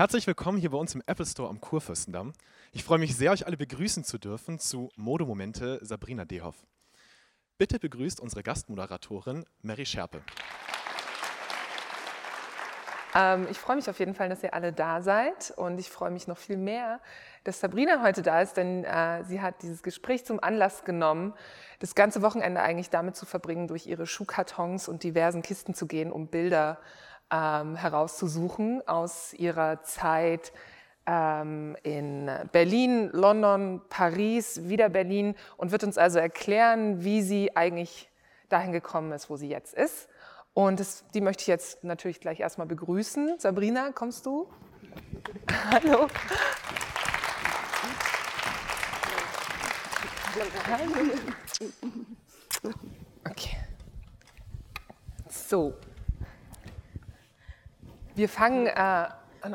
Herzlich willkommen hier bei uns im Apple Store am Kurfürstendamm. Ich freue mich sehr, euch alle begrüßen zu dürfen zu Modemomente Sabrina Dehoff. Bitte begrüßt unsere Gastmoderatorin Mary Scherpe. Ähm, ich freue mich auf jeden Fall, dass ihr alle da seid und ich freue mich noch viel mehr, dass Sabrina heute da ist, denn äh, sie hat dieses Gespräch zum Anlass genommen, das ganze Wochenende eigentlich damit zu verbringen, durch ihre Schuhkartons und diversen Kisten zu gehen, um Bilder ähm, herauszusuchen aus ihrer Zeit ähm, in Berlin, London, Paris, wieder Berlin und wird uns also erklären, wie sie eigentlich dahin gekommen ist, wo sie jetzt ist. Und das, die möchte ich jetzt natürlich gleich erstmal begrüßen. Sabrina, kommst du? Hallo. Hallo. Okay. So. Wir fangen äh,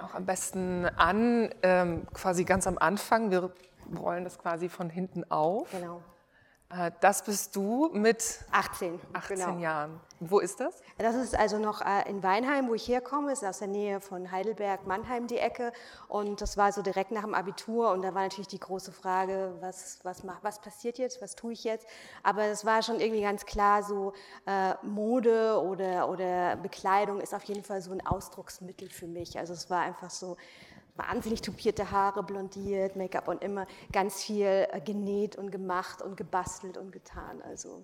auch am besten an, ähm, quasi ganz am Anfang. Wir rollen das quasi von hinten auf. Genau. Äh, das bist du mit 18. 18 genau. Jahren. Wo ist das? Das ist also noch äh, in Weinheim, wo ich herkomme, ist aus der Nähe von Heidelberg, Mannheim die Ecke. Und das war so direkt nach dem Abitur. Und da war natürlich die große Frage, was, was, was passiert jetzt, was tue ich jetzt? Aber es war schon irgendwie ganz klar, so äh, Mode oder, oder Bekleidung ist auf jeden Fall so ein Ausdrucksmittel für mich. Also es war einfach so, wahnsinnig tupierte Haare, blondiert, Make-up und immer ganz viel äh, genäht und gemacht und gebastelt und getan. Also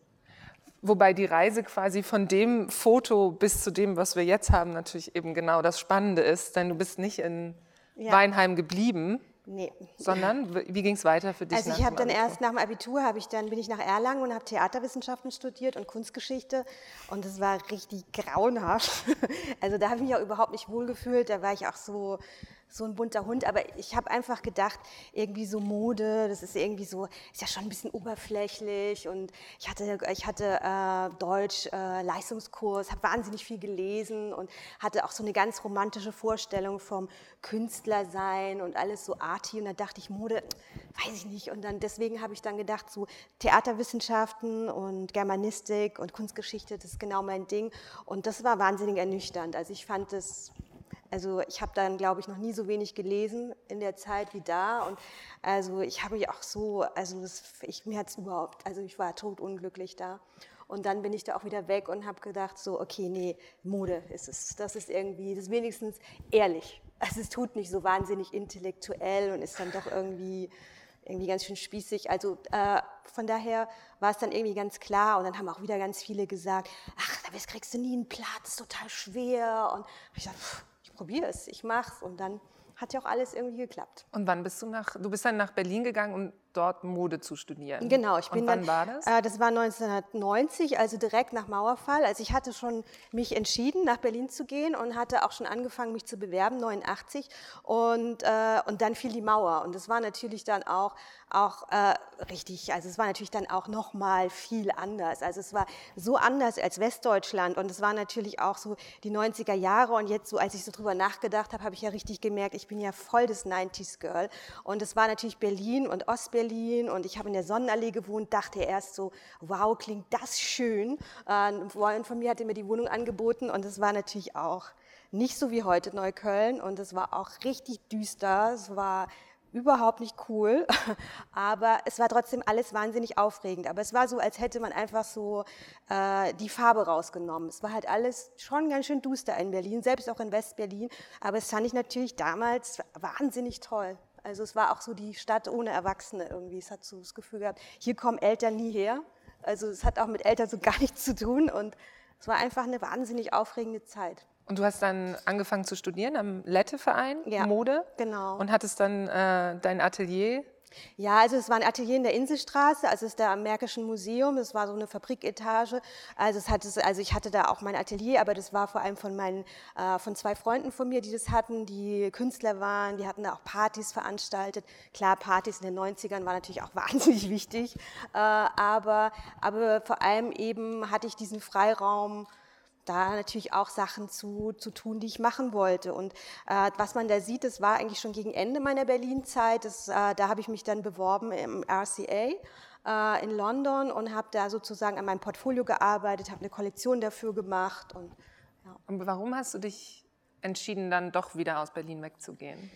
Wobei die Reise quasi von dem Foto bis zu dem, was wir jetzt haben, natürlich eben genau das Spannende ist, denn du bist nicht in Ja. Weinheim geblieben, nee. sondern wie ging es weiter für dich? Also ich habe dann Abitur? erst nach dem Abitur habe ich dann bin ich nach Erlangen und habe Theaterwissenschaften studiert und Kunstgeschichte und es war richtig grauenhaft. Also da habe ich mich auch überhaupt nicht wohlgefühlt. Da war ich auch so so ein bunter Hund. Aber ich habe einfach gedacht, irgendwie so Mode, das ist irgendwie so ist ja schon ein bisschen oberflächlich und ich hatte ich hatte äh, Deutsch äh, Leistungskurs, habe wahnsinnig viel gelesen und hatte auch so eine ganz romantische Vorstellung vom Künstler sein und alles so arty und da dachte ich Mode, weiß ich nicht und dann deswegen habe ich dann gedacht so Theaterwissenschaften und Germanistik und Kunstgeschichte, das ist genau mein Ding und das war wahnsinnig ernüchternd. Also ich fand das also ich habe dann, glaube ich, noch nie so wenig gelesen in der Zeit wie da. Und also ich habe mich auch so, also das, ich, mir hat es überhaupt, also ich war totunglücklich da. Und dann bin ich da auch wieder weg und habe gedacht, so, okay, nee, Mode ist es. Das ist irgendwie, das ist wenigstens ehrlich. Also es tut nicht so wahnsinnig intellektuell und ist dann doch irgendwie, irgendwie ganz schön spießig. Also äh, von daher war es dann irgendwie ganz klar. Und dann haben auch wieder ganz viele gesagt, ach, da kriegst du nie einen Platz, total schwer. Und ich dachte, pff, probiere es, ich mach's. Und dann hat ja auch alles irgendwie geklappt. Und wann bist du nach, du bist dann nach Berlin gegangen, um dort Mode zu studieren? Genau, ich bin Und wann dann, war das? Äh, das war 1990, also direkt nach Mauerfall. Also ich hatte schon mich entschieden, nach Berlin zu gehen und hatte auch schon angefangen, mich zu bewerben, 89. Und, äh, und dann fiel die Mauer. Und das war natürlich dann auch, auch äh, richtig, also es war natürlich dann auch noch mal viel anders. Also es war so anders als Westdeutschland und es war natürlich auch so die 90er Jahre und jetzt so, als ich so drüber nachgedacht habe, habe ich ja richtig gemerkt, ich bin ja voll das 90s Girl und es war natürlich Berlin und Ostberlin und ich habe in der Sonnenallee gewohnt, dachte erst so, wow, klingt das schön. Ein Freund von mir hatte mir die Wohnung angeboten und es war natürlich auch nicht so wie heute Neukölln und es war auch richtig düster, es war überhaupt nicht cool, aber es war trotzdem alles wahnsinnig aufregend. Aber es war so, als hätte man einfach so äh, die Farbe rausgenommen. Es war halt alles schon ganz schön duster in Berlin, selbst auch in West-Berlin. Aber es fand ich natürlich damals wahnsinnig toll. Also es war auch so die Stadt ohne Erwachsene irgendwie. Es hat so das Gefühl gehabt, hier kommen Eltern nie her. Also es hat auch mit Eltern so gar nichts zu tun und es war einfach eine wahnsinnig aufregende Zeit. Und du hast dann angefangen zu studieren am Lette-Verein, Ja, Mode. genau. Und hattest dann äh, dein Atelier. Ja, also es war ein Atelier in der Inselstraße, also es ist da am Märkischen Museum, es war so eine Fabriketage. Also, es hatte, also ich hatte da auch mein Atelier, aber das war vor allem von, meinen, äh, von zwei Freunden von mir, die das hatten, die Künstler waren, die hatten da auch Partys veranstaltet. Klar, Partys in den 90ern waren natürlich auch wahnsinnig wichtig, äh, aber, aber vor allem eben hatte ich diesen Freiraum, da natürlich auch Sachen zu, zu tun, die ich machen wollte. Und äh, was man da sieht, das war eigentlich schon gegen Ende meiner Berlin-Zeit. Äh, da habe ich mich dann beworben im RCA äh, in London und habe da sozusagen an meinem Portfolio gearbeitet, habe eine Kollektion dafür gemacht. Und, ja. Und warum hast du dich entschieden, dann doch wieder aus Berlin wegzugehen?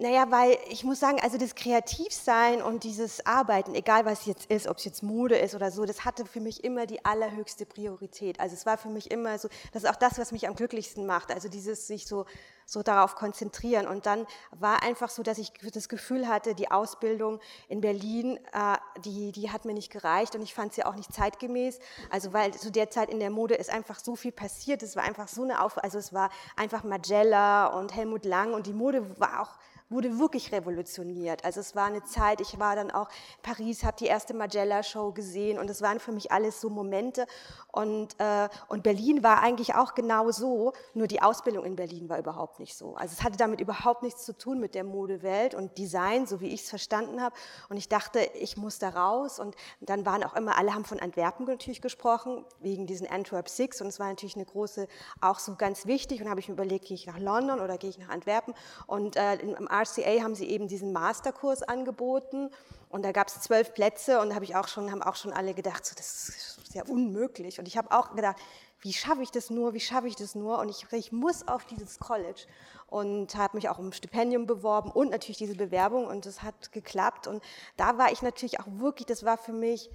Naja, weil ich muss sagen, also das Kreativsein und dieses Arbeiten, egal was jetzt ist, ob es jetzt Mode ist oder so, das hatte für mich immer die allerhöchste Priorität. Also es war für mich immer so, das ist auch das, was mich am glücklichsten macht. Also dieses sich so, so darauf konzentrieren. Und dann war einfach so, dass ich das Gefühl hatte, die Ausbildung in Berlin, äh, die, die hat mir nicht gereicht und ich fand sie auch nicht zeitgemäß. Also weil zu der Zeit in der Mode ist einfach so viel passiert. Es war einfach so eine Auf, also es war einfach Magella und Helmut Lang und die Mode war auch wurde wirklich revolutioniert. Also es war eine Zeit, ich war dann auch in Paris, habe die erste Magella-Show gesehen und es waren für mich alles so Momente. Und, äh, und Berlin war eigentlich auch genau so, nur die Ausbildung in Berlin war überhaupt nicht so. Also es hatte damit überhaupt nichts zu tun mit der Modewelt und Design, so wie ich es verstanden habe. Und ich dachte, ich muss da raus. Und dann waren auch immer, alle haben von Antwerpen natürlich gesprochen, wegen diesen Antwerp Six. Und es war natürlich eine große, auch so ganz wichtig. Und habe ich mir überlegt, gehe ich nach London oder gehe ich nach Antwerpen? Und äh, im RCA haben sie eben diesen Masterkurs angeboten und da gab es zwölf Plätze und habe ich auch schon, haben auch schon alle gedacht, so, das ist ja unmöglich. Und ich habe auch gedacht, wie schaffe ich das nur, wie schaffe ich das nur? Und ich, ich muss auf dieses College und habe mich auch um Stipendium beworben und natürlich diese Bewerbung und das hat geklappt. Und da war ich natürlich auch wirklich, das war für mich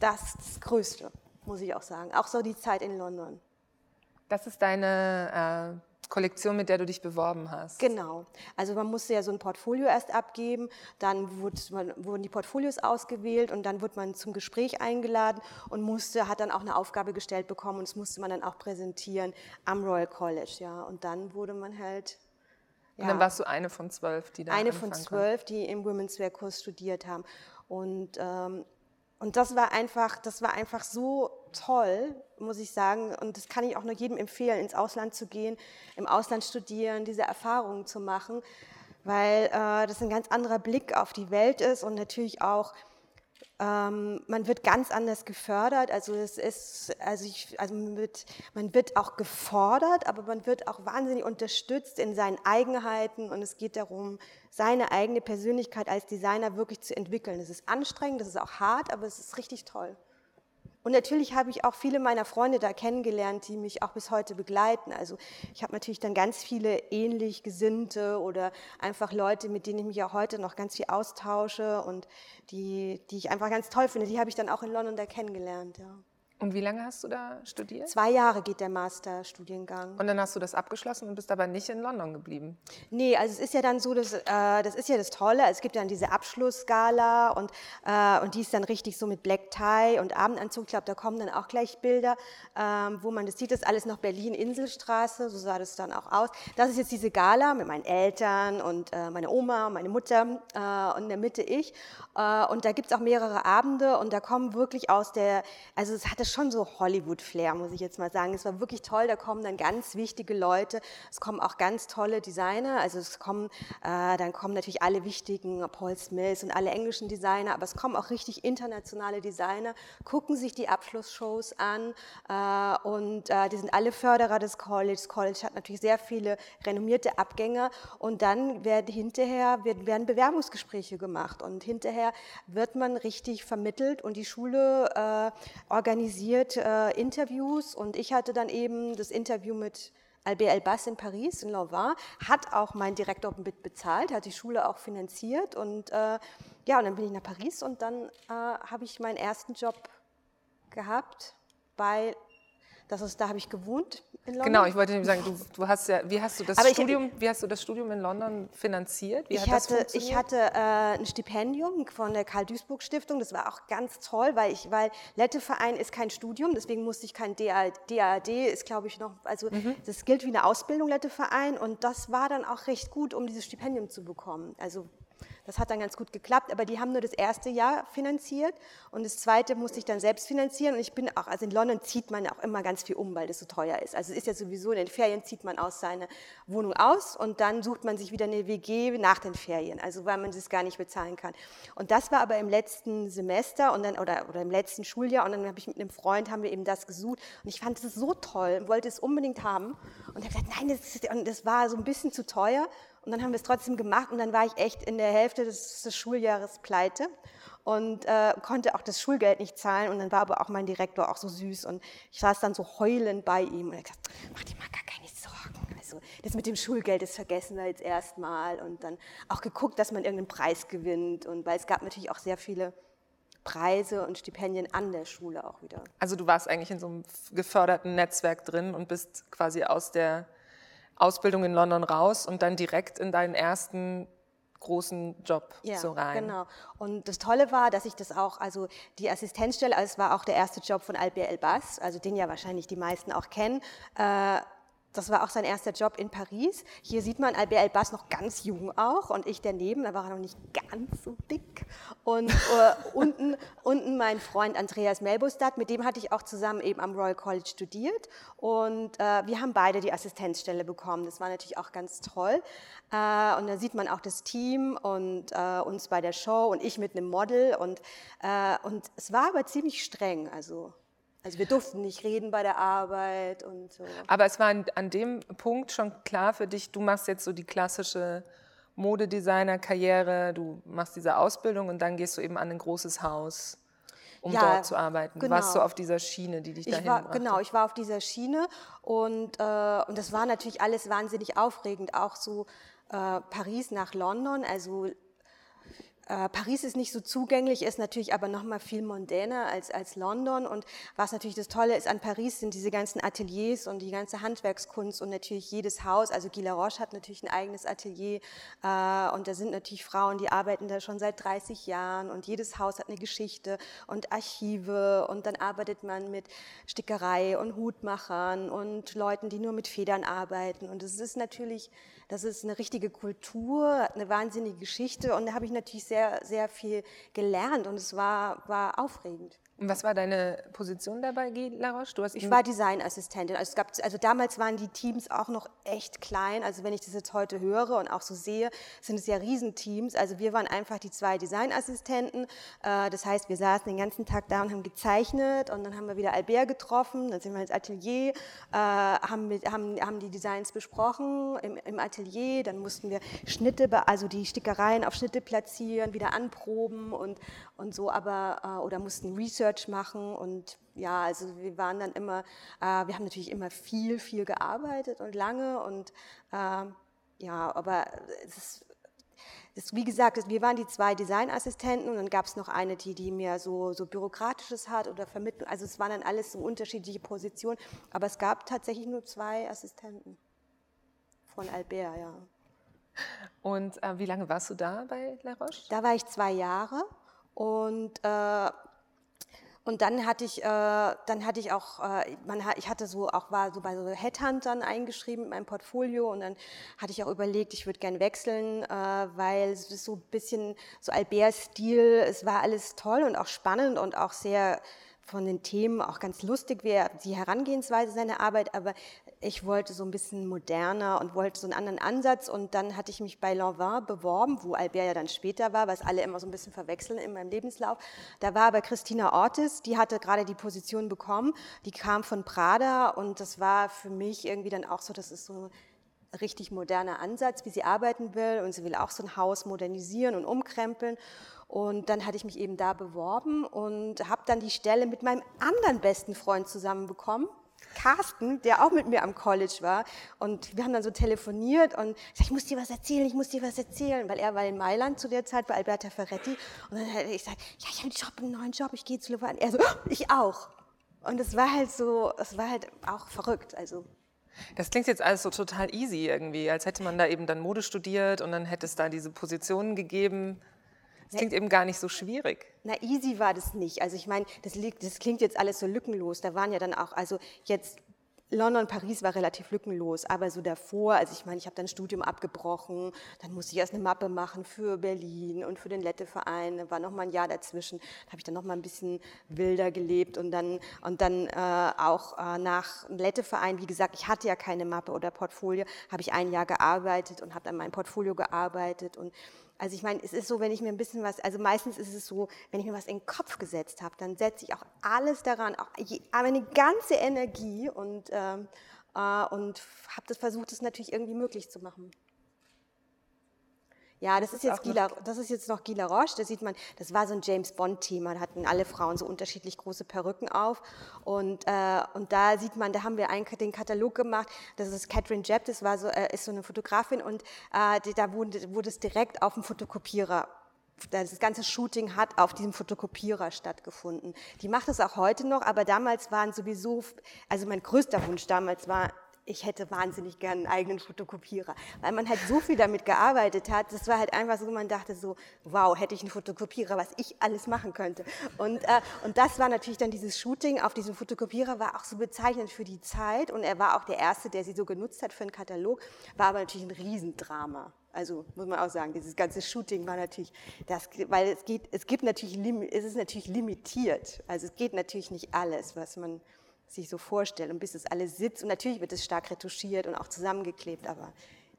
das, das Größte, muss ich auch sagen. Auch so die Zeit in London. Das ist deine äh Kollektion, mit der du dich beworben hast. Genau. Also man musste ja so ein Portfolio erst abgeben, dann wurde, wurden die Portfolios ausgewählt und dann wurde man zum Gespräch eingeladen und musste, hat dann auch eine Aufgabe gestellt bekommen und das musste man dann auch präsentieren am Royal College, ja. Und dann wurde man halt ja, und dann warst du eine von zwölf, die da Eine von zwölf, die im Women's Wear Kurs studiert haben. Und, ähm, und das war einfach, das war einfach so toll, muss ich sagen. Und das kann ich auch nur jedem empfehlen, ins Ausland zu gehen, im Ausland studieren, diese Erfahrungen zu machen, weil äh, das ein ganz anderer Blick auf die Welt ist und natürlich auch ähm, man wird ganz anders gefördert. Also es ist, also, ich, also man, wird, man wird auch gefordert, aber man wird auch wahnsinnig unterstützt in seinen Eigenheiten und es geht darum, seine eigene Persönlichkeit als Designer wirklich zu entwickeln. Das ist anstrengend, das ist auch hart, aber es ist richtig toll. Und natürlich habe ich auch viele meiner Freunde da kennengelernt, die mich auch bis heute begleiten. Also ich habe natürlich dann ganz viele ähnlich Gesinnte oder einfach Leute, mit denen ich mich auch heute noch ganz viel austausche und die, die ich einfach ganz toll finde. Die habe ich dann auch in London da kennengelernt. Ja. Und wie lange hast du da studiert? Zwei Jahre geht der Masterstudiengang. Und dann hast du das abgeschlossen und bist aber nicht in London geblieben? Nee, also es ist ja dann so, dass, äh, das ist ja das Tolle, es gibt dann diese Abschlussgala und, äh, und die ist dann richtig so mit Black Tie und Abendanzug. Ich glaube, da kommen dann auch gleich Bilder, ähm, wo man das sieht, das ist alles noch Berlin-Inselstraße, so sah das dann auch aus. Das ist jetzt diese Gala mit meinen Eltern und äh, meine Oma, meine Mutter äh, und in der Mitte ich. Äh, und da gibt es auch mehrere Abende und da kommen wirklich aus der, also es hatte hatte schon so Hollywood-Flair, muss ich jetzt mal sagen. Es war wirklich toll, da kommen dann ganz wichtige Leute, es kommen auch ganz tolle Designer, also es kommen, äh, dann kommen natürlich alle wichtigen, Paul Smith und alle englischen Designer, aber es kommen auch richtig internationale Designer, gucken sich die Abschlussshows an äh, und äh, die sind alle Förderer des College. Das College hat natürlich sehr viele renommierte Abgänger und dann werden hinterher werden Bewerbungsgespräche gemacht und hinterher wird man richtig vermittelt und die Schule äh, organisiert organisiert äh, Interviews. Und ich hatte dann eben das Interview mit Albert Elbas in Paris, in Louvain, hat auch mein Direktor mit bezahlt, hat die Schule auch finanziert. Und äh, ja, und dann bin ich nach Paris. Und dann äh, habe ich meinen ersten Job gehabt bei das ist, da habe ich gewohnt in London. Genau, ich wollte nämlich sagen, du, du hast ja, wie hast du das Aber Studium, ich, wie hast du das Studium in London finanziert? Wie ich, hatte, ich hatte äh, ein Stipendium von der Karl-Duisburg-Stiftung, das war auch ganz toll, weil ich, weil Letteverein ist kein Studium, deswegen musste ich kein DAD, ist glaube ich noch, also mhm. das gilt wie eine Ausbildung Letteverein und das war dann auch recht gut, um dieses Stipendium zu bekommen. Also das hat dann ganz gut geklappt, aber die haben nur das erste Jahr finanziert und das zweite musste ich dann selbst finanzieren. Und ich bin auch, also in London zieht man auch immer ganz viel um, weil das so teuer ist. Also es ist ja sowieso, in den Ferien zieht man aus seiner Wohnung aus und dann sucht man sich wieder eine WG nach den Ferien, also weil man das gar nicht bezahlen kann. Und das war aber im letzten Semester und dann, oder, oder im letzten Schuljahr und dann habe ich mit einem Freund, haben wir eben das gesucht und ich fand es so toll und wollte es unbedingt haben und habe gesagt, nein, das, das war so ein bisschen zu teuer und dann haben wir es trotzdem gemacht und dann war ich echt in der Hälfte des, des Schuljahres pleite und äh, konnte auch das Schulgeld nicht zahlen. Und dann war aber auch mein Direktor auch so süß und ich saß dann so heulend bei ihm und er gesagt, mach dir mal gar keine Sorgen. Also so, das mit dem Schulgeld, das vergessen wir jetzt erstmal und dann auch geguckt, dass man irgendeinen Preis gewinnt und weil es gab natürlich auch sehr viele Preise und Stipendien an der Schule auch wieder. Also du warst eigentlich in so einem geförderten Netzwerk drin und bist quasi aus der Ausbildung in London raus und dann direkt in deinen ersten großen Job ja, so rein. Genau. Und das Tolle war, dass ich das auch, also die Assistenzstelle, also es war auch der erste Job von Albert Elbas, also den ja wahrscheinlich die meisten auch kennen. Äh, das war auch sein erster Job in Paris. Hier sieht man Albert Elbas noch ganz jung auch und ich daneben, da war er noch nicht ganz so dick. Und äh, unten, unten mein Freund Andreas Melbostad, mit dem hatte ich auch zusammen eben am Royal College studiert und äh, wir haben beide die Assistenzstelle bekommen. Das war natürlich auch ganz toll. Äh, und da sieht man auch das Team und äh, uns bei der Show und ich mit einem Model und, äh, und es war aber ziemlich streng, also also wir durften nicht reden bei der Arbeit und so. Aber es war an, an dem Punkt schon klar für dich, du machst jetzt so die klassische Modedesigner-Karriere, du machst diese Ausbildung und dann gehst du eben an ein großes Haus, um ja, dort zu arbeiten. Genau. Du warst so auf dieser Schiene, die dich dahin ich war, brachte. Genau, ich war auf dieser Schiene und, äh, und das war natürlich alles wahnsinnig aufregend, auch so äh, Paris nach London, also äh, Paris ist nicht so zugänglich, ist natürlich aber noch mal viel mondäner als, als London. Und was natürlich das Tolle ist an Paris, sind diese ganzen Ateliers und die ganze Handwerkskunst und natürlich jedes Haus. Also Guy Laroche hat natürlich ein eigenes Atelier äh, und da sind natürlich Frauen, die arbeiten da schon seit 30 Jahren und jedes Haus hat eine Geschichte und Archive und dann arbeitet man mit Stickerei und Hutmachern und Leuten, die nur mit Federn arbeiten. Und es ist natürlich das ist eine richtige Kultur, eine wahnsinnige Geschichte und da habe ich natürlich sehr, sehr viel gelernt und es war, war aufregend. Und was war deine Position dabei, Laroche? Du hast ich war Designassistentin. Also, es gab, also damals waren die Teams auch noch echt klein. Also wenn ich das jetzt heute höre und auch so sehe, sind es ja Riesenteams. Also wir waren einfach die zwei Designassistenten. Äh, das heißt, wir saßen den ganzen Tag da und haben gezeichnet und dann haben wir wieder Albert getroffen. Dann sind wir ins Atelier, äh, haben, mit, haben, haben die Designs besprochen im, im Atelier. Dann mussten wir Schnitte, also die Stickereien auf Schnitte platzieren, wieder anproben und, und so, aber äh, oder mussten Research Research machen und ja, also wir waren dann immer, äh, wir haben natürlich immer viel, viel gearbeitet und lange und äh, ja, aber es ist, das, wie gesagt, wir waren die zwei Designassistenten und dann gab es noch eine, die, die mehr so, so Bürokratisches hat oder Vermittlung. Also es waren dann alles so unterschiedliche Positionen, aber es gab tatsächlich nur zwei Assistenten von Albert, ja. Und äh, wie lange warst du da bei La Roche? Da war ich zwei Jahre und äh, und dann hatte ich, äh, dann hatte ich auch, äh, man, ich hatte so auch war so bei so Headhuntern eingeschrieben in meinem Portfolio und dann hatte ich auch überlegt, ich würde gern wechseln, äh, weil es ist so ein bisschen so Albert-Stil. Es war alles toll und auch spannend und auch sehr von den Themen auch ganz lustig wäre, die Herangehensweise seiner Arbeit, aber ich wollte so ein bisschen moderner und wollte so einen anderen Ansatz und dann hatte ich mich bei Lanvin beworben, wo Albert ja dann später war, was alle immer so ein bisschen verwechseln in meinem Lebenslauf. Da war aber Christina Ortiz, die hatte gerade die Position bekommen, die kam von Prada und das war für mich irgendwie dann auch so, das ist so ein richtig moderner Ansatz, wie sie arbeiten will und sie will auch so ein Haus modernisieren und umkrempeln und dann hatte ich mich eben da beworben und habe dann die Stelle mit meinem anderen besten Freund zusammenbekommen. Carsten, der auch mit mir am College war. Und wir haben dann so telefoniert und ich, sag, ich muss dir was erzählen, ich muss dir was erzählen, weil er war in Mailand zu der Zeit bei Alberta Ferretti. Und dann habe ich gesagt, ja, ich habe einen Job, einen neuen Job, ich gehe zu Lufthansa. Er so, ich auch. Und es war halt so, es war halt auch verrückt. Also das klingt jetzt alles so total easy irgendwie, als hätte man da eben dann Mode studiert und dann hätte es da diese Positionen gegeben. Das klingt eben gar nicht so schwierig. Na, easy war das nicht. Also ich meine, das, das klingt jetzt alles so lückenlos. Da waren ja dann auch, also jetzt London, Paris war relativ lückenlos, aber so davor, also ich meine, ich habe dann Studium abgebrochen, dann musste ich erst eine Mappe machen für Berlin und für den Letteverein, da war noch mal ein Jahr dazwischen, da habe ich dann noch mal ein bisschen wilder gelebt und dann, und dann äh, auch äh, nach Letteverein, wie gesagt, ich hatte ja keine Mappe oder Portfolio, habe ich ein Jahr gearbeitet und habe an meinem Portfolio gearbeitet und also ich meine, es ist so, wenn ich mir ein bisschen was, also meistens ist es so, wenn ich mir was in den Kopf gesetzt habe, dann setze ich auch alles daran, auch meine ganze Energie und, ähm, äh, und habe das versucht, es natürlich irgendwie möglich zu machen. Ja, das, ist, jetzt Gila, das ist jetzt noch Gila Roche. Da sieht man, das war so ein James Bond-Thema. Da hatten alle Frauen so unterschiedlich große Perücken auf. Und, äh, und da sieht man, da haben wir einen, den Katalog gemacht. Das ist Catherine Jepp, das war so, äh, ist so eine Fotografin. Und äh, da wurde, wurde es direkt auf dem Fotokopierer das ganze Shooting hat auf diesem Fotokopierer stattgefunden. Die macht es auch heute noch, aber damals waren sowieso, also mein größter Wunsch damals war, ich hätte wahnsinnig gern einen eigenen Fotokopierer, weil man halt so viel damit gearbeitet hat. Das war halt einfach so, man dachte so, wow, hätte ich einen Fotokopierer, was ich alles machen könnte. Und, äh, und das war natürlich dann dieses Shooting auf diesem Fotokopierer, war auch so bezeichnend für die Zeit. Und er war auch der Erste, der sie so genutzt hat für einen Katalog, war aber natürlich ein Riesendrama. Also muss man auch sagen, dieses ganze Shooting war natürlich, das, weil es geht, es gibt natürlich, es ist natürlich limitiert. Also es geht natürlich nicht alles, was man sich so vorstellen. Und bis es alles sitzt, und natürlich wird es stark retuschiert und auch zusammengeklebt, aber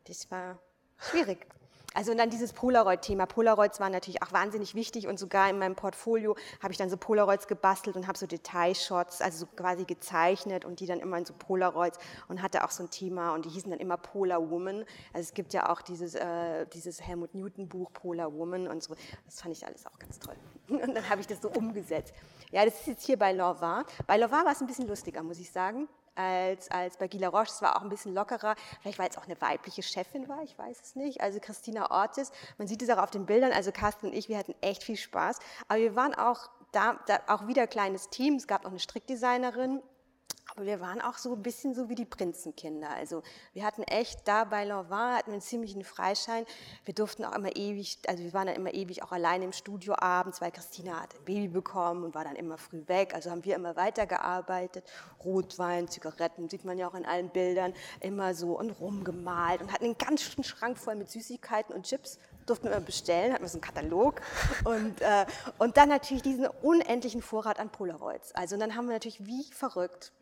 das war schwierig. Also und dann dieses Polaroid-Thema. Polaroids waren natürlich auch wahnsinnig wichtig und sogar in meinem Portfolio habe ich dann so Polaroids gebastelt und habe so Detailshots, also so quasi gezeichnet und die dann immer in so Polaroids und hatte auch so ein Thema und die hießen dann immer Polar Woman. Also es gibt ja auch dieses, äh, dieses Helmut Newton Buch Polar Woman und so. Das fand ich alles auch ganz toll. Und dann habe ich das so umgesetzt. Ja, das ist jetzt hier bei Lorvin. Bei Lorvin war es ein bisschen lustiger, muss ich sagen als, als bei Gila Roche. Es war auch ein bisschen lockerer. Vielleicht weil es auch eine weibliche Chefin war, ich weiß es nicht. Also Christina Ortiz. Man sieht es auch auf den Bildern. Also Carsten und ich, wir hatten echt viel Spaß. Aber wir waren auch da, da auch wieder kleines Team. Es gab noch eine Strickdesignerin aber wir waren auch so ein bisschen so wie die Prinzenkinder. Also wir hatten echt da bei Lanvin hatten wir einen ziemlichen Freischein. Wir durften auch immer ewig, also wir waren dann immer ewig auch alleine im Studio abends, weil Christina hat ein Baby bekommen und war dann immer früh weg. Also haben wir immer weitergearbeitet. Rotwein, Zigaretten, sieht man ja auch in allen Bildern, immer so und rumgemalt und hatten einen ganzen Schrank voll mit Süßigkeiten und Chips durften wir bestellen, hatten wir so einen Katalog und, äh, und dann natürlich diesen unendlichen Vorrat an Polaroids. Also und dann haben wir natürlich wie verrückt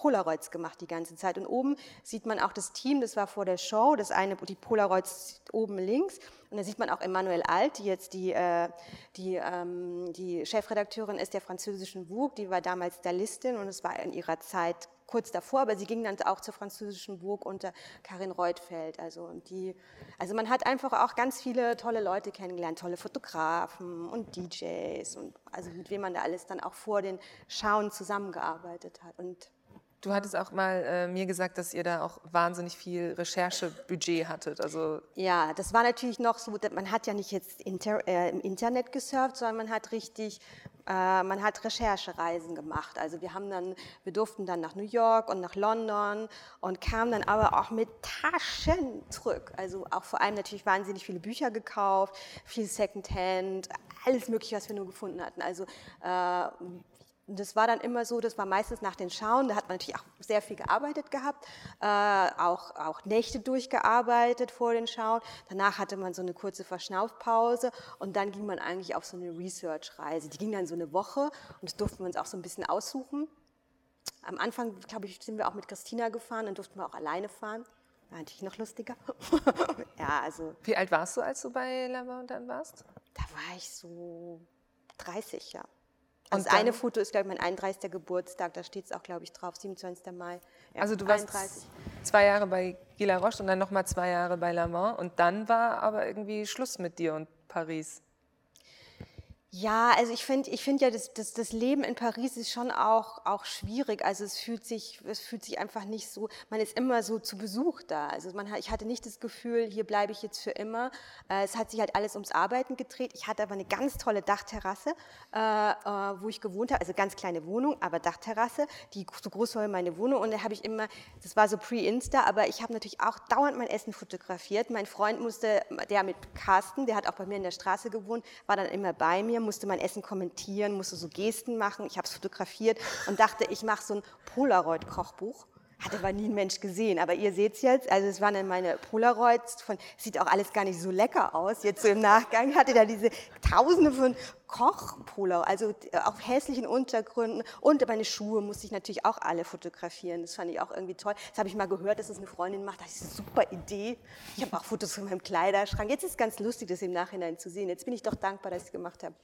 Polaroids gemacht die ganze Zeit. Und oben sieht man auch das Team, das war vor der Show, das eine, die Polaroids oben links. Und da sieht man auch Emmanuel Alt, die jetzt die, äh, die, ähm, die Chefredakteurin ist der französischen Vogue, die war damals Stylistin und es war in ihrer Zeit kurz davor, aber sie ging dann auch zur französischen Burg unter Karin Reutfeld. Also, die, also man hat einfach auch ganz viele tolle Leute kennengelernt, tolle Fotografen und DJs und also mit wem man da alles dann auch vor den Schauen zusammengearbeitet hat. Und Du hattest auch mal äh, mir gesagt, dass ihr da auch wahnsinnig viel Recherchebudget hattet. Also ja, das war natürlich noch so, man hat ja nicht jetzt inter, äh, im Internet gesurft, sondern man hat richtig, äh, man hat Recherchereisen gemacht. Also wir haben dann, wir durften dann nach New York und nach London und kamen dann aber auch mit Taschen zurück. Also auch vor allem natürlich wahnsinnig viele Bücher gekauft, viel Secondhand, alles Mögliche, was wir nur gefunden hatten. Also äh, und das war dann immer so, das war meistens nach den Schauen, da hat man natürlich auch sehr viel gearbeitet gehabt, äh, auch, auch Nächte durchgearbeitet vor den Schauen. Danach hatte man so eine kurze Verschnaufpause und dann ging man eigentlich auf so eine Research-Reise. Die ging dann so eine Woche und das durften wir uns auch so ein bisschen aussuchen. Am Anfang, glaube ich, sind wir auch mit Christina gefahren, dann durften wir auch alleine fahren. War natürlich noch lustiger. ja, also. Wie alt warst du, als du bei Lava dann warst? Da war ich so 30, ja. Also das eine Foto ist, glaube ich, mein 31. Geburtstag, da steht es auch, glaube ich, drauf, 27. Mai. Ja, also du 31. warst zwei Jahre bei Gila Roche und dann nochmal zwei Jahre bei La Mans und dann war aber irgendwie Schluss mit dir und Paris. Ja, also ich finde ich find ja, das, das, das Leben in Paris ist schon auch, auch schwierig. Also es fühlt, sich, es fühlt sich einfach nicht so, man ist immer so zu Besuch da. Also man, ich hatte nicht das Gefühl, hier bleibe ich jetzt für immer. Äh, es hat sich halt alles ums Arbeiten gedreht. Ich hatte aber eine ganz tolle Dachterrasse, äh, äh, wo ich gewohnt habe. Also ganz kleine Wohnung, aber Dachterrasse, die so groß war wie meine Wohnung. Und da habe ich immer, das war so pre-Insta, aber ich habe natürlich auch dauernd mein Essen fotografiert. Mein Freund musste, der mit Carsten, der hat auch bei mir in der Straße gewohnt, war dann immer bei mir musste mein Essen kommentieren, musste so Gesten machen. Ich habe es fotografiert und dachte, ich mache so ein Polaroid-Kochbuch. Hat aber nie ein Mensch gesehen. Aber ihr seht es jetzt, also es waren dann meine Polaroids von, sieht auch alles gar nicht so lecker aus. Jetzt so im Nachgang hatte da diese Tausende von Kochpolaroids, also auf hässlichen Untergründen. Und meine Schuhe musste ich natürlich auch alle fotografieren. Das fand ich auch irgendwie toll. Das habe ich mal gehört, dass das eine Freundin macht. Das ist eine super Idee. Ich habe auch Fotos von meinem Kleiderschrank. Jetzt ist es ganz lustig, das im Nachhinein zu sehen. Jetzt bin ich doch dankbar, dass ich es gemacht habe.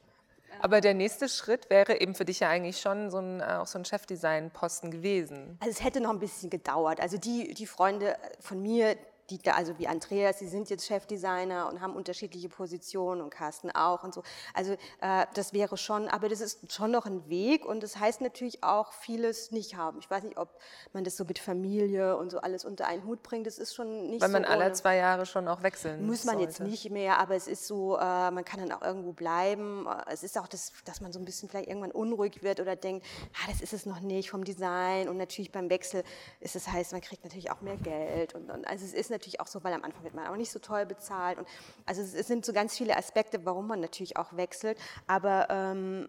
Aber der nächste Schritt wäre eben für dich ja eigentlich schon so ein, auch so ein Chefdesign-Posten gewesen. Also es hätte noch ein bisschen gedauert. Also die, die Freunde von mir, die da, also wie Andreas, die sind jetzt Chefdesigner und haben unterschiedliche Positionen und Carsten auch und so. Also äh, das wäre schon, aber das ist schon noch ein Weg und das heißt natürlich auch vieles nicht haben. Ich weiß nicht, ob man das so mit Familie und so alles unter einen Hut bringt. Das ist schon nicht Weil man so alle ohne. zwei Jahre schon auch wechseln Muss man jetzt sollte. nicht mehr, aber es ist so, äh, man kann dann auch irgendwo bleiben. Äh, Es ist auch das, dass man so ein bisschen vielleicht irgendwann unruhig wird oder denkt, ah, das ist es noch nicht vom Design. Und natürlich beim Wechsel ist es heißt, man kriegt natürlich auch mehr Geld. Und, und also es ist natürlich auch so, weil am Anfang wird man auch nicht so toll bezahlt. Und also es, es sind so ganz viele Aspekte, warum man natürlich auch wechselt. Aber ähm,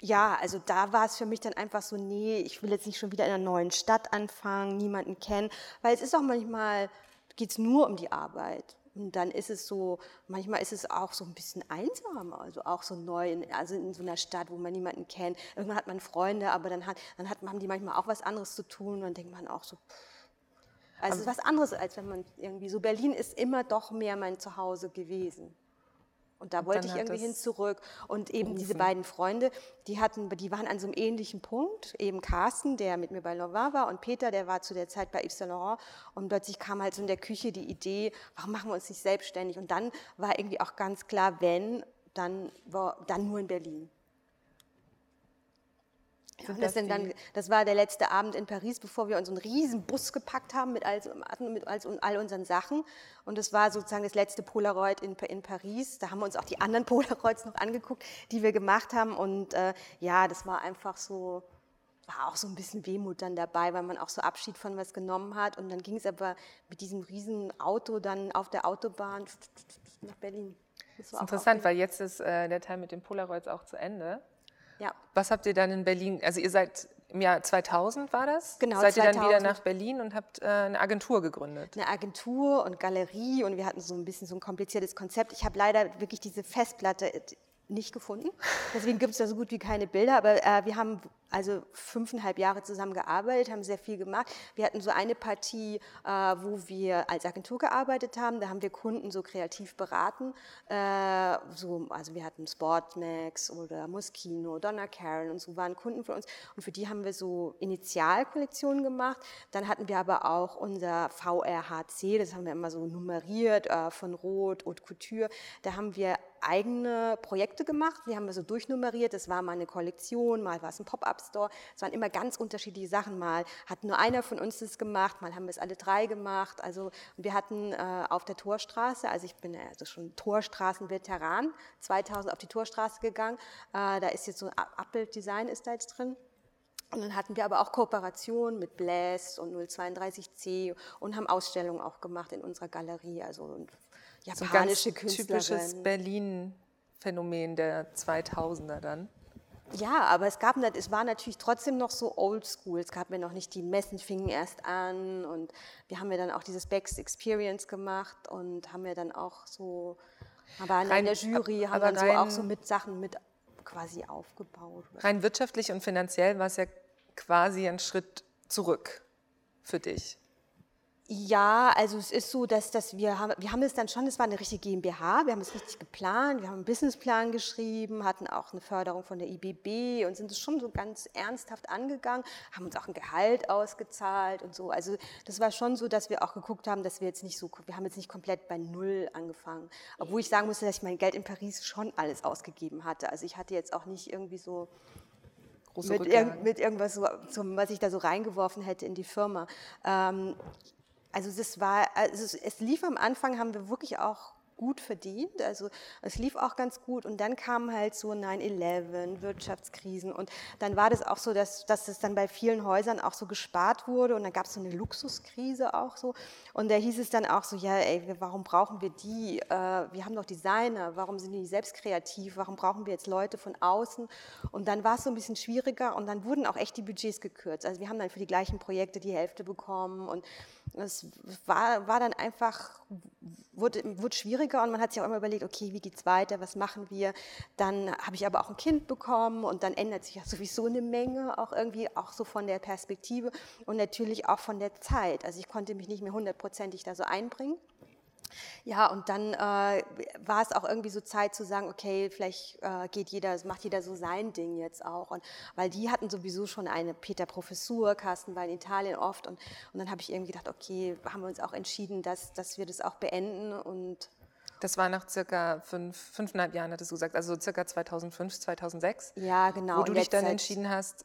ja, also da war es für mich dann einfach so, nee, ich will jetzt nicht schon wieder in einer neuen Stadt anfangen, niemanden kennen, weil es ist auch manchmal, geht es nur um die Arbeit. Und dann ist es so, manchmal ist es auch so ein bisschen einsam, also auch so neu, in, also in so einer Stadt, wo man niemanden kennt. Irgendwann hat man Freunde, aber dann, hat, dann hat, haben die manchmal auch was anderes zu tun und dann denkt man auch so, pff. Also es ist was anderes, als wenn man irgendwie so, Berlin ist immer doch mehr mein Zuhause gewesen. Und da wollte ich irgendwie hin zurück. Und eben diese gerufen. beiden Freunde, die, hatten, die waren an so einem ähnlichen Punkt. Eben Carsten, der mit mir bei Laurent war, und Peter, der war zu der Zeit bei Yves Saint Laurent. Und plötzlich kam halt so in der Küche die Idee, warum machen wir uns nicht selbstständig? Und dann war irgendwie auch ganz klar, wenn, dann, dann nur in Berlin. Ja, das, das dann, das war der letzte Abend in Paris, bevor wir uns einen riesen Bus gepackt haben mit all, mit all, unseren Sachen. Und das war sozusagen das letzte Polaroid in, in Paris. Da haben wir uns auch die anderen Polaroids noch angeguckt, die wir gemacht haben. Und äh, ja, das war einfach so, war auch so ein bisschen Wehmut dann dabei, weil man auch so Abschied von was genommen hat. Und dann ging es aber mit diesem riesen Auto dann auf der Autobahn nach Berlin. Das war auch Interessant, weil jetzt ist äh, der Teil mit den Polaroids auch zu Ende. Ja. Was habt ihr dann in Berlin, also ihr seid im Jahr 2000 war das? Genau, Seid ihr dann 2000. wieder nach Berlin und habt äh, eine Agentur gegründet? eine Agentur und Galerie und wir hatten so ein bisschen so ein kompliziertes Konzept. Ich habe leider wirklich diese Festplatte äh, nicht gefunden. Deswegen gibt es da so gut wie keine Bilder. Aber äh, wir haben also fünfeinhalb Jahre zusammen gearbeitet, haben sehr viel gemacht. Wir hatten so eine Partie, äh, wo wir als Agentur gearbeitet haben. Da haben wir Kunden so kreativ beraten. Äh, so, also wir hatten Sportmax oder Moschino, Donna Karen und so waren Kunden für uns. Und für die haben wir so Initialkollektionen gemacht. Dann hatten wir aber auch unser VRHC, das haben wir immer so nummeriert, äh, von Rot, Haute Couture. Da haben wir eigene Projekte gemacht. Die haben wir so durchnummeriert. Das war mal eine Kollektion, mal war es ein Pop-up-Store. Es waren immer ganz unterschiedliche Sachen. Mal hat nur einer von uns das gemacht, mal haben wir es alle drei gemacht. Also und wir hatten äh, auf der Torstraße, also ich bin also schon Torstraßenveteran, 2000 auf die Torstraße gegangen. Äh, da ist jetzt so ein Abbild-Design ist da jetzt drin. Und dann hatten wir aber auch Kooperationen mit Bless und 032C und haben Ausstellungen auch gemacht in unserer Galerie. Also und So ein ganz japanische typisches. Berlin-Phänomen der 2000er dann. Ja, aber es gab es war natürlich trotzdem noch so oldschool. Es gab mir noch nicht die Messen fingen erst an und wir haben ja dann auch dieses Bex Experience gemacht und haben ja dann auch so, aber in Rein- der Jury haben dann so auch so mit Sachen mit quasi aufgebaut. Rein wirtschaftlich und finanziell war es ja quasi ein Schritt zurück für dich. Ja, also es ist so, dass, dass wir haben, wir haben es dann schon, es war eine richtige GmbH, wir haben es richtig geplant, wir haben einen Businessplan geschrieben, hatten auch eine Förderung von der IBB und sind es schon so ganz ernsthaft angegangen, haben uns auch ein Gehalt ausgezahlt und so. Also das war schon so, dass wir auch geguckt haben, dass wir jetzt nicht so, wir haben jetzt nicht komplett bei Null angefangen. Obwohl ich sagen musste, dass ich mein Geld in Paris schon alles ausgegeben hatte. Also ich hatte jetzt auch nicht irgendwie so mit, irgend, mit irgendwas, so, zum, was ich da so reingeworfen hätte in die Firma. Ähm, also das war, also es, lief am Anfang, haben wir wirklich auch gut verdient. Also es lief auch ganz gut und dann kamen halt so 9-11, Wirtschaftskrisen und dann war das auch so, dass, dass es dann bei vielen Häusern auch so gespart wurde und dann gab es so eine Luxuskrise auch so und da hieß es dann auch so, ja ey, warum brauchen wir die? Äh, wir haben doch Designer, warum sind die selbst kreativ? Warum brauchen wir jetzt Leute von außen? Und dann war es so ein bisschen schwieriger und dann wurden auch echt die Budgets gekürzt. Also wir haben dann für die gleichen Projekte die Hälfte bekommen und es war, war dann einfach, wurde, wurde schwieriger und man hat sich auch immer überlegt, okay, wie geht's weiter, was machen wir? Dann habe ich aber auch ein Kind bekommen und dann ändert sich ja sowieso eine Menge, auch irgendwie, auch so von der Perspektive und natürlich auch von der Zeit. Also ich konnte mich nicht mehr hundertprozentig da so einbringen. Ja, und dann äh, war es auch irgendwie so Zeit zu sagen, okay, vielleicht äh, geht jeder, macht jeder so sein Ding jetzt auch. Und weil die hatten sowieso schon eine Peter-Professur, Carsten war in Italien oft. Und, und dann habe ich irgendwie gedacht, okay, haben wir uns auch entschieden, dass, dass wir das auch beenden. Und das war nach circa fünf, fünfeinhalb Jahren, hattest du gesagt, also circa 2005, 2006. Ja, genau. Wo du dich dann entschieden hast,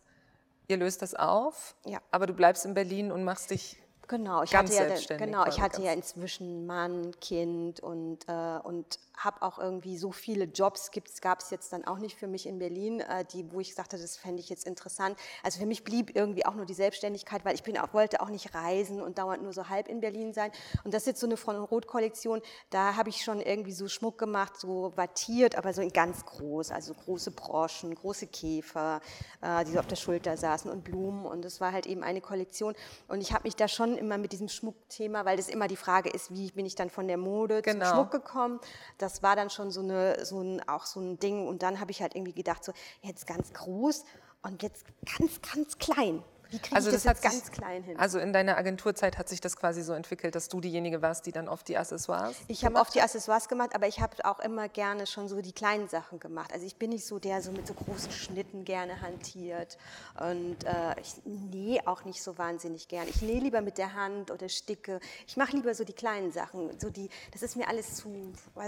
ihr löst das auf, ja. aber du bleibst in Berlin und machst dich Genau, ich ganz hatte ja, genau, ich hatte ja inzwischen Mann, Kind und, äh, und habe auch irgendwie so viele Jobs gab es jetzt dann auch nicht für mich in Berlin, äh, die, wo ich sagte, das fände ich jetzt interessant. Also für mich blieb irgendwie auch nur die Selbstständigkeit, weil ich bin auch, wollte auch nicht reisen und dauernd nur so halb in Berlin sein. Und das ist jetzt so eine von Rot-Kollektion, da habe ich schon irgendwie so Schmuck gemacht, so wattiert, aber so in ganz groß, also große Broschen, große Käfer, äh, die so auf der Schulter saßen und Blumen. Und das war halt eben eine Kollektion. Und ich habe mich da schon immer mit diesem Schmuckthema, weil das immer die Frage ist, wie bin ich dann von der Mode genau. zum Schmuck gekommen. Das war dann schon so, eine, so ein, auch so ein Ding. Und dann habe ich halt irgendwie gedacht, so jetzt ganz groß und jetzt ganz, ganz klein. Wie kriege also ich das, das ganz sich, klein hin? Also in deiner Agenturzeit hat sich das quasi so entwickelt, dass du diejenige warst, die dann oft die Accessoires Ich habe oft die Accessoires gemacht, aber ich habe auch immer gerne schon so die kleinen Sachen gemacht. Also ich bin nicht so der, so mit so großen Schnitten gerne hantiert und äh, ich nähe auch nicht so wahnsinnig gern. Ich nähe lieber mit der Hand oder sticke. Ich mache lieber so die kleinen Sachen. So die, das ist mir alles zu,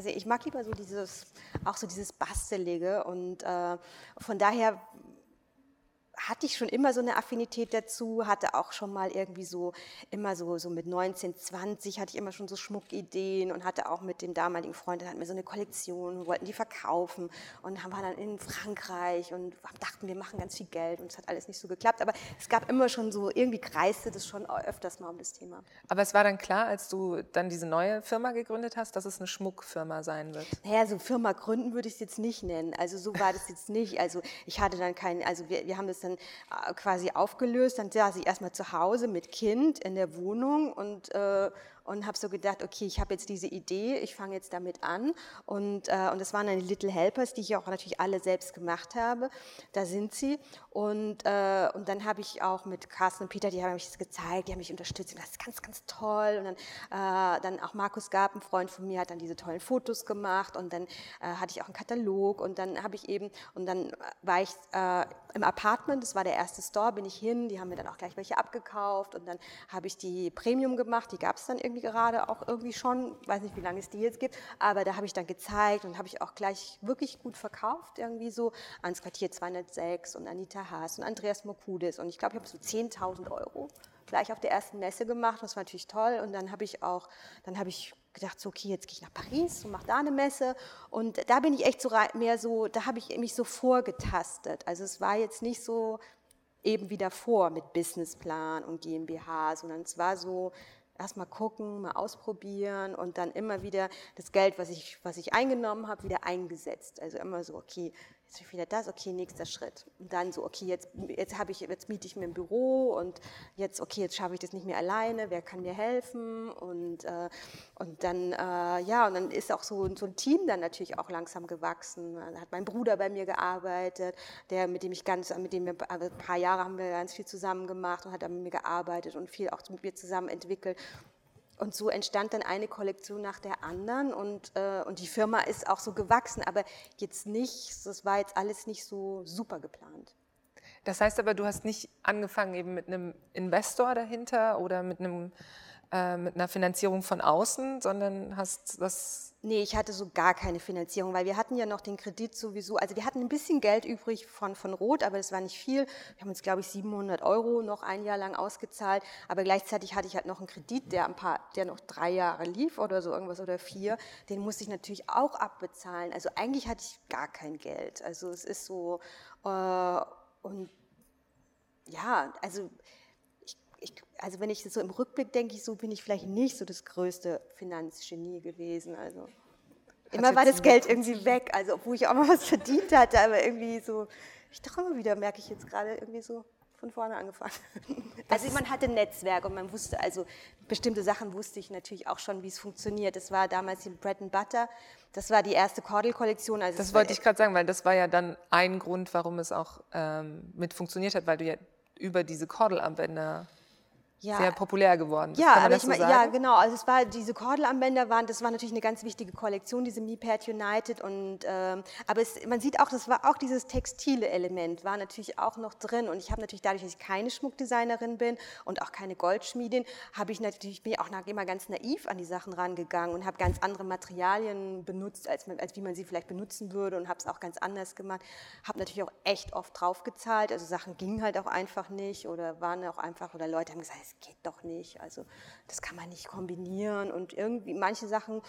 ich, ich mag lieber so dieses, auch so dieses Bastelige und äh, von daher hatte ich schon immer so eine Affinität dazu, hatte auch schon mal irgendwie so, immer so, so mit 19, 20 hatte ich immer schon so Schmuckideen und hatte auch mit dem damaligen Freund, der hatten wir so eine Kollektion, wollten die verkaufen und haben dann in Frankreich und dachten, wir machen ganz viel Geld und es hat alles nicht so geklappt, aber es gab immer schon so, irgendwie kreiste das schon öfters mal um das Thema. Aber es war dann klar, als du dann diese neue Firma gegründet hast, dass es eine Schmuckfirma sein wird? Naja, so Firma gründen würde ich es jetzt nicht nennen, also so war das jetzt nicht, also ich hatte dann keinen, also wir, wir haben das dann dann äh, quasi aufgelöst. Dann saß ich erstmal zu Hause mit Kind in der Wohnung und äh, und habe so gedacht, okay, ich habe jetzt diese Idee, ich fange jetzt damit an. Und, äh, und das waren dann die Little Helpers, die ich auch natürlich alle selbst gemacht habe. Da sind sie. Und, äh, und dann habe ich auch mit Carsten und Peter, die haben mich das gezeigt, die haben mich unterstützt. Und das ist ganz, ganz toll. Und dann, äh, dann auch Markus Gab, ein Freund von mir, hat dann diese tollen Fotos gemacht. Und dann äh, hatte ich auch einen Katalog. Und dann habe ich eben, und dann war ich äh, im Apartment, das war der erste Store, bin ich hin. Die haben mir dann auch gleich welche abgekauft. Und dann habe ich die Premium gemacht. Die gab es dann irgendwie irgendwie gerade auch irgendwie schon, weiß nicht, wie lange es die jetzt gibt, aber da habe ich dann gezeigt und habe ich auch gleich wirklich gut verkauft, irgendwie so ans Quartier 206 und Anita Haas und Andreas Mokudis und ich glaube, ich habe so 10.000 Euro gleich auf der ersten Messe gemacht, das war natürlich toll und dann habe ich auch, dann habe ich gedacht, so, okay, jetzt gehe ich nach Paris und mache da eine Messe. Und da bin ich echt so mehr so, da habe ich mich so vorgetastet. Also es war jetzt nicht so eben wie davor mit Businessplan und GmbH, sondern es war so, erstmal gucken, mal ausprobieren und dann immer wieder das Geld, was ich, was ich eingenommen habe, wieder eingesetzt. Also immer so, okay, jetzt wieder das, okay, nächster Schritt. Und dann so, okay, jetzt, jetzt, ich, jetzt miete ich mir ein Büro und jetzt, okay, jetzt schaffe ich das nicht mehr alleine, wer kann mir helfen? Und, äh, und dann, äh, ja, und dann ist auch so, so ein Team dann natürlich auch langsam gewachsen. Dann hat mein Bruder bei mir gearbeitet, der, mit dem ich ganz, mit dem wir, also ein paar Jahre haben wir ganz viel zusammen gemacht und hat dann mit mir gearbeitet und viel auch mit mir zusammen entwickelt. Und so entstand dann eine Kollektion nach der anderen und, äh, und die Firma ist auch so gewachsen, aber jetzt nicht, das war jetzt alles nicht so super geplant. Das heißt aber, du hast nicht angefangen eben mit einem Investor dahinter oder mit einem äh, mit einer Finanzierung von außen, sondern hast das. Nee, ich hatte so gar keine Finanzierung, weil wir hatten ja noch den Kredit sowieso. Also wir hatten ein bisschen Geld übrig von, von Rot, aber das war nicht viel. Wir haben uns, glaube ich, 700 Euro noch ein Jahr lang ausgezahlt. Aber gleichzeitig hatte ich halt noch einen Kredit, der, ein paar, der noch drei Jahre lief oder so irgendwas oder vier. Den musste ich natürlich auch abbezahlen. Also eigentlich hatte ich gar kein Geld. Also es ist so. Äh, und ja, also ich, also wenn ich so im Rückblick denke, ich so bin ich vielleicht nicht so das größte Finanzgenie gewesen. Also immer war das Geld irgendwie weg, also obwohl ich auch mal was verdient hatte, aber irgendwie so, ich immer wieder merke ich jetzt gerade irgendwie so von vorne angefangen. Also man hatte ein Netzwerk und man wusste, also bestimmte Sachen wusste ich natürlich auch schon, wie es funktioniert. Das war damals die Bread and Butter, das war die erste Kordel-Kollektion. Also das wollte ich gerade sagen, weil das war ja dann ein Grund, warum es auch ähm, mit funktioniert hat, weil du ja über diese Kordelarmbänder ja. sehr populär geworden. Das ja, aber ich so mein, ja, genau. Also es war diese Kordelarmbänder waren, das war natürlich eine ganz wichtige Kollektion, diese MePad United. Und ähm, aber es, man sieht auch, das war auch dieses textile Element war natürlich auch noch drin. Und ich habe natürlich dadurch, dass ich keine Schmuckdesignerin bin und auch keine Goldschmiedin, habe ich natürlich bin ich auch immer ganz naiv an die Sachen rangegangen und habe ganz andere Materialien benutzt, als, als wie man sie vielleicht benutzen würde und habe es auch ganz anders gemacht. Habe natürlich auch echt oft drauf gezahlt. Also Sachen gingen halt auch einfach nicht oder waren auch einfach oder Leute haben gesagt, es geht doch nicht. Also das kann man nicht kombinieren. Und irgendwie manche Sachen,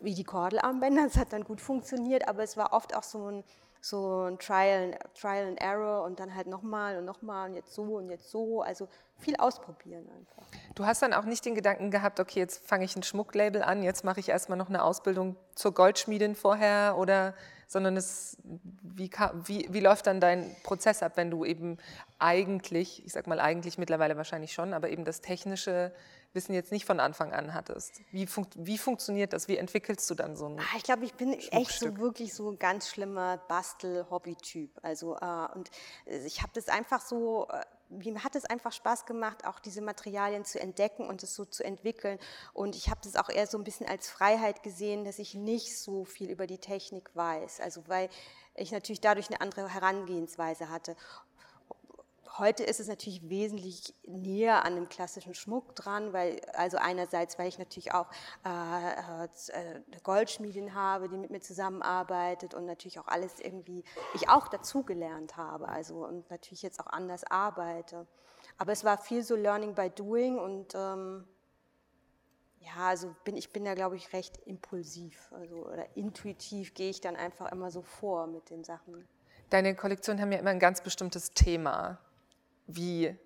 wie die Kordelarmbänder, das hat dann gut funktioniert, aber es war oft auch so ein, so ein Trial, Trial and Error und dann halt nochmal und nochmal und jetzt so und jetzt so. Also viel ausprobieren einfach. Du hast dann auch nicht den Gedanken gehabt, okay, jetzt fange ich ein Schmucklabel an, jetzt mache ich erstmal noch eine Ausbildung zur Goldschmiedin vorher oder sondern es, wie, wie, wie läuft dann dein Prozess ab, wenn du eben eigentlich, ich sag mal eigentlich mittlerweile wahrscheinlich schon, aber eben das technische Wissen jetzt nicht von Anfang an hattest. Wie, fun wie funktioniert das? Wie entwickelst du dann so ein ah, Ich glaube, ich bin echt so wirklich so ein ganz schlimmer Bastel-Hobby-Typ. Also, äh, und ich habe das einfach so, äh, mir hat es einfach Spaß gemacht, auch diese Materialien zu entdecken und es so zu entwickeln. Und ich habe das auch eher so ein bisschen als Freiheit gesehen, dass ich nicht so viel über die Technik weiß. Also, weil ich natürlich dadurch eine andere Herangehensweise hatte. Heute ist es natürlich wesentlich näher an dem klassischen Schmuck dran, weil also einerseits, weil ich natürlich auch äh, äh, Goldschmiedin habe, die mit mir zusammenarbeitet und natürlich auch alles irgendwie ich auch dazugelernt habe, also und natürlich jetzt auch anders arbeite. Aber es war viel so Learning by Doing und ähm, ja, also bin, ich bin da, glaube ich, recht impulsiv also, oder intuitiv gehe ich dann einfach immer so vor mit den Sachen. Deine Kollektionen haben ja immer ein ganz bestimmtes Thema. Wie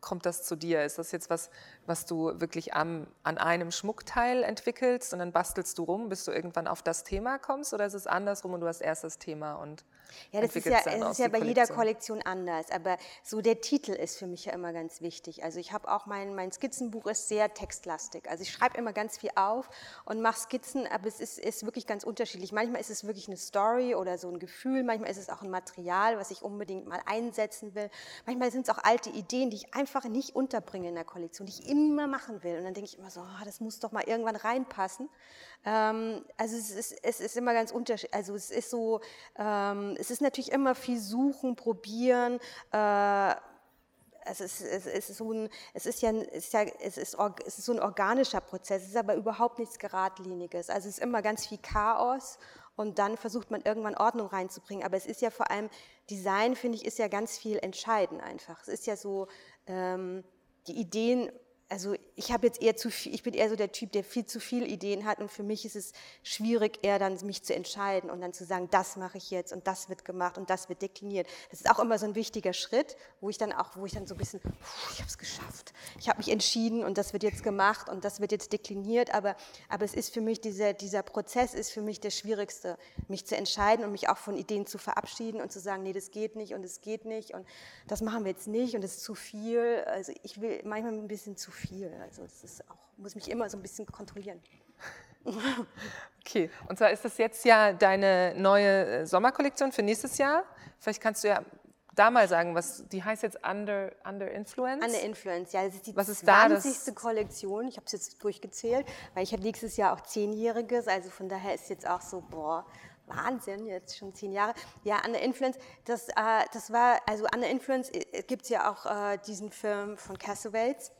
kommt das zu dir? Ist das jetzt was, was du wirklich am, an einem Schmuckteil entwickelst und dann bastelst du rum, bis du irgendwann auf das Thema kommst? Oder ist es andersrum und du hast erst das Thema und ja, das ist ja, es ist ja bei jeder Kollektion anders, aber so der Titel ist für mich ja immer ganz wichtig. Also ich habe auch mein, mein Skizzenbuch ist sehr textlastig. Also ich schreibe immer ganz viel auf und mache Skizzen, aber es ist, ist wirklich ganz unterschiedlich. Manchmal ist es wirklich eine Story oder so ein Gefühl, manchmal ist es auch ein Material, was ich unbedingt mal einsetzen will. Manchmal sind es auch alte Ideen, die ich einfach nicht unterbringe in der Kollektion, die ich immer machen will. Und dann denke ich immer so, oh, das muss doch mal irgendwann reinpassen. Ähm, also es ist, es ist immer ganz unterschiedlich. Also es ist so, ähm, es ist natürlich immer viel suchen, probieren. Äh, es ist, es, ist so ein, es ist ja, es ist ja es, ist, es ist so ein organischer Prozess, es ist aber überhaupt nichts Geradliniges. Also es ist immer ganz viel Chaos und dann versucht man irgendwann Ordnung reinzubringen. Aber es ist ja vor allem, Design, finde ich, ist ja ganz viel entscheidend einfach. Es ist ja so, ähm, die Ideen also ich habe jetzt eher zu viel, ich bin eher so der Typ, der viel zu viele Ideen hat und für mich ist es schwierig, eher dann mich zu entscheiden und dann zu sagen, das mache ich jetzt und das wird gemacht und das wird dekliniert. Das ist auch immer so ein wichtiger Schritt, wo ich dann auch, wo ich dann so ein bisschen, ich habe es geschafft, ich habe mich entschieden und das wird jetzt gemacht und das wird jetzt dekliniert, aber, aber es ist für mich, dieser, dieser Prozess ist für mich der schwierigste, mich zu entscheiden und mich auch von Ideen zu verabschieden und zu sagen, nee, das geht nicht und es geht nicht und das machen wir jetzt nicht und das ist zu viel. Also ich will manchmal ein bisschen zu viel. Also es ist auch, muss mich immer so ein bisschen kontrollieren. Okay, und zwar ist das jetzt ja deine neue äh, Sommerkollektion für nächstes Jahr. Vielleicht kannst du ja da mal sagen, was die heißt jetzt Under, Under Influence? Under Influence, ja, das ist die was ist 20. Da, Kollektion. Ich habe es jetzt durchgezählt, weil ich habe nächstes Jahr auch Zehnjähriges, also von daher ist jetzt auch so, boah, Wahnsinn, jetzt schon zehn Jahre. Ja, Under Influence, das, äh, das war, also Under Influence äh, gibt es ja auch äh, diesen Film von Cassavetes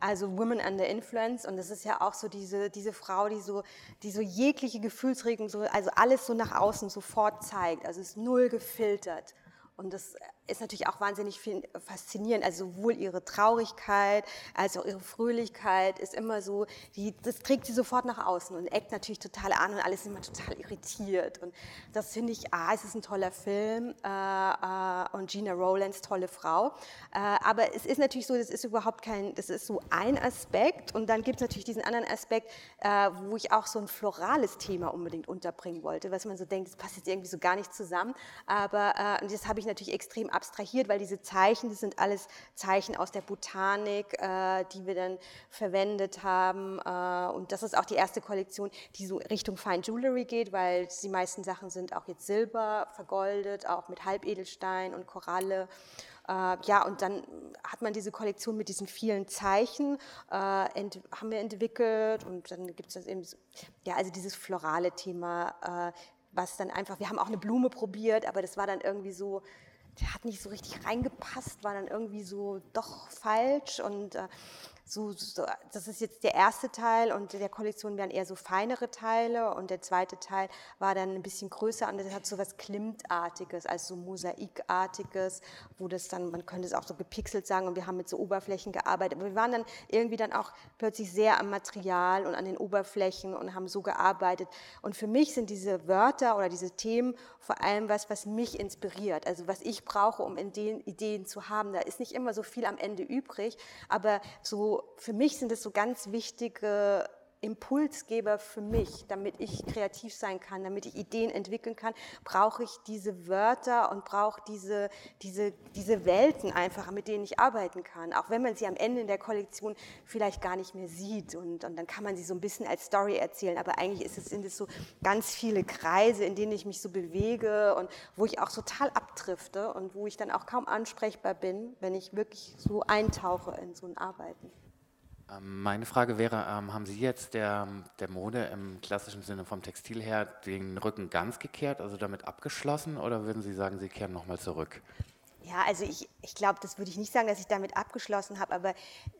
also Women Under Influence. Und das ist ja auch so diese, diese Frau, die so, die so jegliche Gefühlsregung, so, also alles so nach außen sofort zeigt, also ist null gefiltert. Und das ist natürlich auch wahnsinnig faszinierend. Also sowohl ihre Traurigkeit als auch ihre Fröhlichkeit ist immer so, die, das trägt sie sofort nach außen und eckt natürlich total an und alles ist immer total irritiert. Und das finde ich, ah, es ist ein toller Film äh, äh, und Gina Rowlands tolle Frau. Äh, aber es ist natürlich so, das ist überhaupt kein, das ist so ein Aspekt und dann gibt es natürlich diesen anderen Aspekt, äh, wo ich auch so ein florales Thema unbedingt unterbringen wollte, was man so denkt, das passt jetzt irgendwie so gar nicht zusammen. Aber äh, das habe ich natürlich extrem abstrahiert, weil diese Zeichen, das sind alles Zeichen aus der Botanik, äh, die wir dann verwendet haben. Äh, und das ist auch die erste Kollektion, die so Richtung Fine Jewelry geht, weil die meisten Sachen sind auch jetzt Silber vergoldet, auch mit Halbedelstein und Koralle. Äh, ja, und dann hat man diese Kollektion mit diesen vielen Zeichen, äh, haben wir entwickelt und dann gibt es eben, ja, also dieses florale Thema, äh, was dann einfach, wir haben auch eine Blume probiert, aber das war dann irgendwie so, der hat nicht so richtig reingepasst, war dann irgendwie so doch falsch und äh, so, so, das ist jetzt der erste Teil und der Kollektion wären eher so feinere Teile und der zweite Teil war dann ein bisschen größer und das hat so was Klimtartiges, also so Mosaikartiges, wo das dann, man könnte es auch so gepixelt sagen und wir haben mit so Oberflächen gearbeitet, aber wir waren dann irgendwie dann auch plötzlich sehr am Material und an den Oberflächen und haben so gearbeitet. Und für mich sind diese Wörter oder diese Themen vor allem was, was mich inspiriert, also was ich brauche, um Ideen, Ideen zu haben. Da ist nicht immer so viel am Ende übrig, aber so für mich sind es so ganz wichtige Impulsgeber für mich, damit ich kreativ sein kann, damit ich Ideen entwickeln kann, brauche ich diese Wörter und brauche diese, diese, diese Welten einfach, mit denen ich arbeiten kann. Auch wenn man sie am Ende in der Kollektion vielleicht gar nicht mehr sieht und, und dann kann man sie so ein bisschen als Story erzählen, aber eigentlich es, sind es so ganz viele Kreise, in denen ich mich so bewege und wo ich auch total abdrifte und wo ich dann auch kaum ansprechbar bin, wenn ich wirklich so eintauche in so ein Arbeiten. Ähm, meine Frage wäre, ähm, haben Sie jetzt der, der Mode im klassischen Sinne vom Textil her den Rücken ganz gekehrt, also damit abgeschlossen, oder würden Sie sagen, Sie kehren nochmal zurück? Ja, also ich, ich glaube, das würde ich nicht sagen, dass ich damit abgeschlossen habe, aber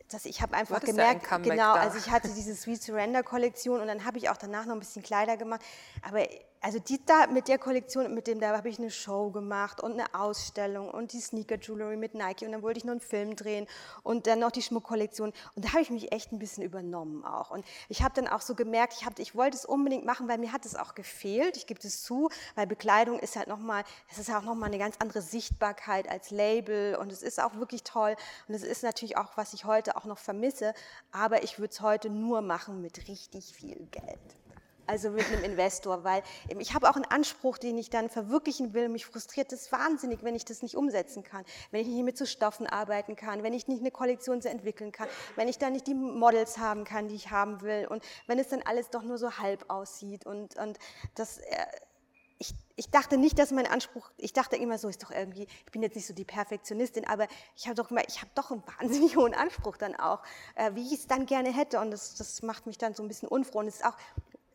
dass ich habe einfach gemerkt, ja genau, da. also ich hatte diese Sweet Surrender Kollektion und dann habe ich auch danach noch ein bisschen Kleider gemacht, aber also die mit der Kollektion, mit dem da habe ich eine Show gemacht und eine Ausstellung und die Sneaker Jewelry mit Nike und dann wollte ich noch einen Film drehen und dann noch die Schmuckkollektion. Und da habe ich mich echt ein bisschen übernommen auch. Und ich habe dann auch so gemerkt, ich, hab, ich wollte es unbedingt machen, weil mir hat es auch gefehlt, ich gebe es zu, weil Bekleidung ist halt nochmal, es ist auch nochmal eine ganz andere Sichtbarkeit als Label und es ist auch wirklich toll. Und es ist natürlich auch, was ich heute auch noch vermisse, aber ich würde es heute nur machen mit richtig viel Geld also mit einem Investor, weil ich habe auch einen Anspruch, den ich dann verwirklichen will. Mich frustriert das wahnsinnig, wenn ich das nicht umsetzen kann, wenn ich nicht mit so Stoffen arbeiten kann, wenn ich nicht eine Kollektion so entwickeln kann, wenn ich dann nicht die Models haben kann, die ich haben will. Und wenn es dann alles doch nur so halb aussieht. Und, und das... Äh, ich, ich, dachte nicht, dass mein Anspruch, ich dachte immer so, ist doch irgendwie, ich bin jetzt nicht so die Perfektionistin, aber ich habe doch habe doch einen wahnsinnig hohen Anspruch dann auch, äh, wie ich es dann gerne hätte. Und das, das macht mich dann so ein bisschen unfroh. Und es ist auch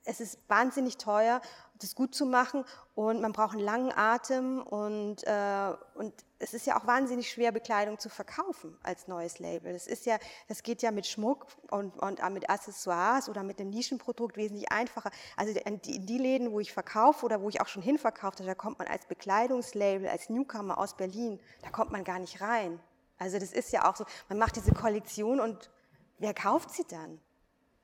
es ist wahnsinnig teuer, das gut zu machen und man braucht einen langen Atem und, äh, und es ist ja auch wahnsinnig schwer, Bekleidung zu verkaufen als neues Label. Das, ist ja, das geht ja mit Schmuck und, und mit Accessoires oder mit einem Nischenprodukt wesentlich einfacher. Also in die, die Läden, wo ich verkaufe oder wo ich auch schon hinverkauft habe, da kommt man als Bekleidungslabel, als Newcomer aus Berlin, da kommt man gar nicht rein. Also das ist ja auch so, man macht diese Kollektion und wer kauft sie dann?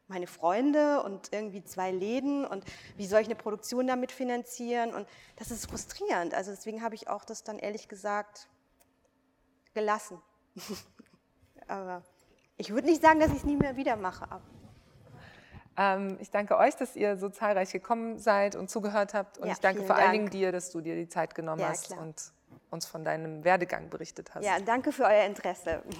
Meine Freunde und irgendwie zwei Läden und wie soll ich eine Produktion damit finanzieren und das ist frustrierend. Also deswegen habe ich auch das dann ehrlich gesagt gelassen. Aber ich würde nicht sagen, dass ich es nie mehr wieder mache. Ähm, ich danke euch, dass ihr so zahlreich gekommen seid und zugehört habt und ja, ich danke vor allen Dingen dir, dass du dir die Zeit genommen ja, hast klar. und uns von deinem Werdegang berichtet hast. Ja, danke für euer Interesse.